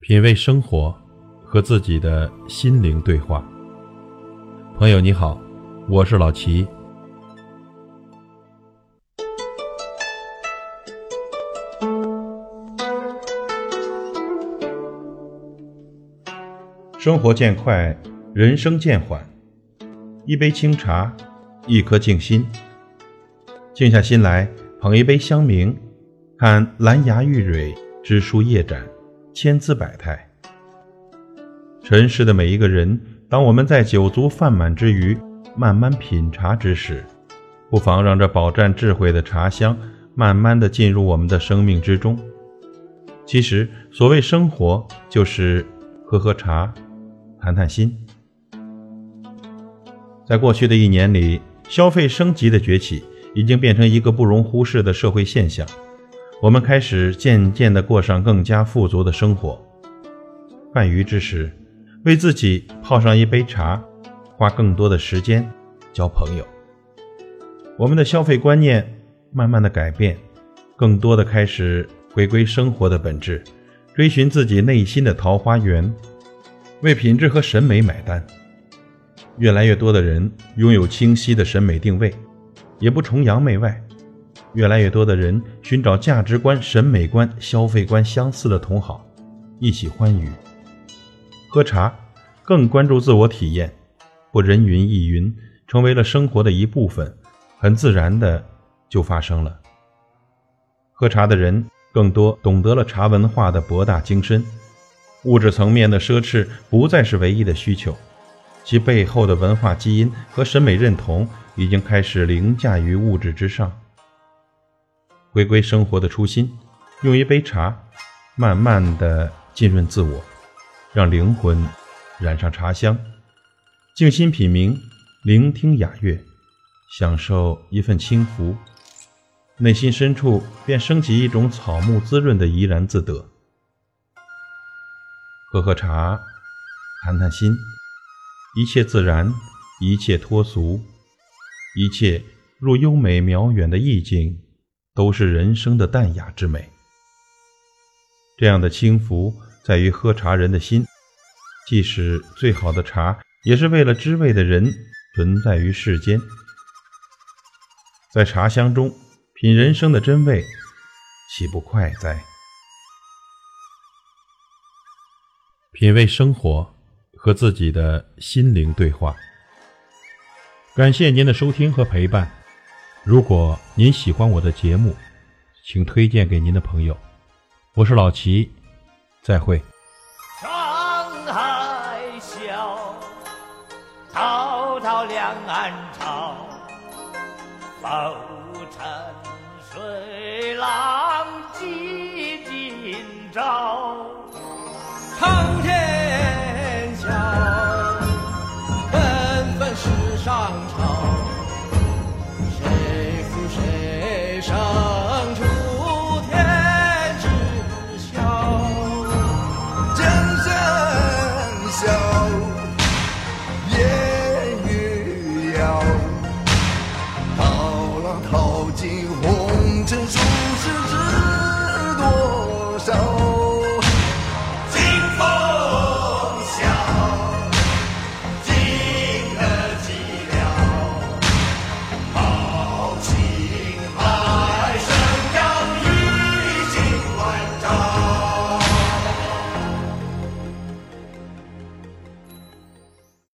品味生活，和自己的心灵对话。朋友你好，我是老齐。生活渐快，人生渐缓。一杯清茶，一颗静心。静下心来，捧一杯香茗，看兰芽玉蕊，枝舒叶展。千姿百态。尘世的每一个人，当我们在酒足饭满之余，慢慢品茶之时，不妨让这饱蘸智慧的茶香，慢慢的进入我们的生命之中。其实，所谓生活，就是喝喝茶，谈谈心。在过去的一年里，消费升级的崛起，已经变成一个不容忽视的社会现象。我们开始渐渐地过上更加富足的生活。饭余之时，为自己泡上一杯茶，花更多的时间交朋友。我们的消费观念慢慢的改变，更多的开始回归生活的本质，追寻自己内心的桃花源，为品质和审美买单。越来越多的人拥有清晰的审美定位，也不崇洋媚外。越来越多的人寻找价值观、审美观、消费观相似的同好，一起欢愉喝茶，更关注自我体验，不人云亦云，成为了生活的一部分，很自然的就发生了。喝茶的人更多懂得了茶文化的博大精深，物质层面的奢侈不再是唯一的需求，其背后的文化基因和审美认同已经开始凌驾于物质之上。回归生活的初心，用一杯茶，慢慢的浸润自我，让灵魂染上茶香，静心品茗，聆听雅乐，享受一份清福，内心深处便升起一种草木滋润的怡然自得。喝喝茶，谈谈心，一切自然，一切脱俗，一切入优美渺远的意境。都是人生的淡雅之美。这样的轻浮，在于喝茶人的心。即使最好的茶，也是为了知味的人存在于世间。在茶香中品人生的真味，岂不快哉？品味生活，和自己的心灵对话。感谢您的收听和陪伴。如果您喜欢我的节目，请推荐给您的朋友。我是老齐，再会。沧海笑，滔滔两岸潮，浮沉知知多少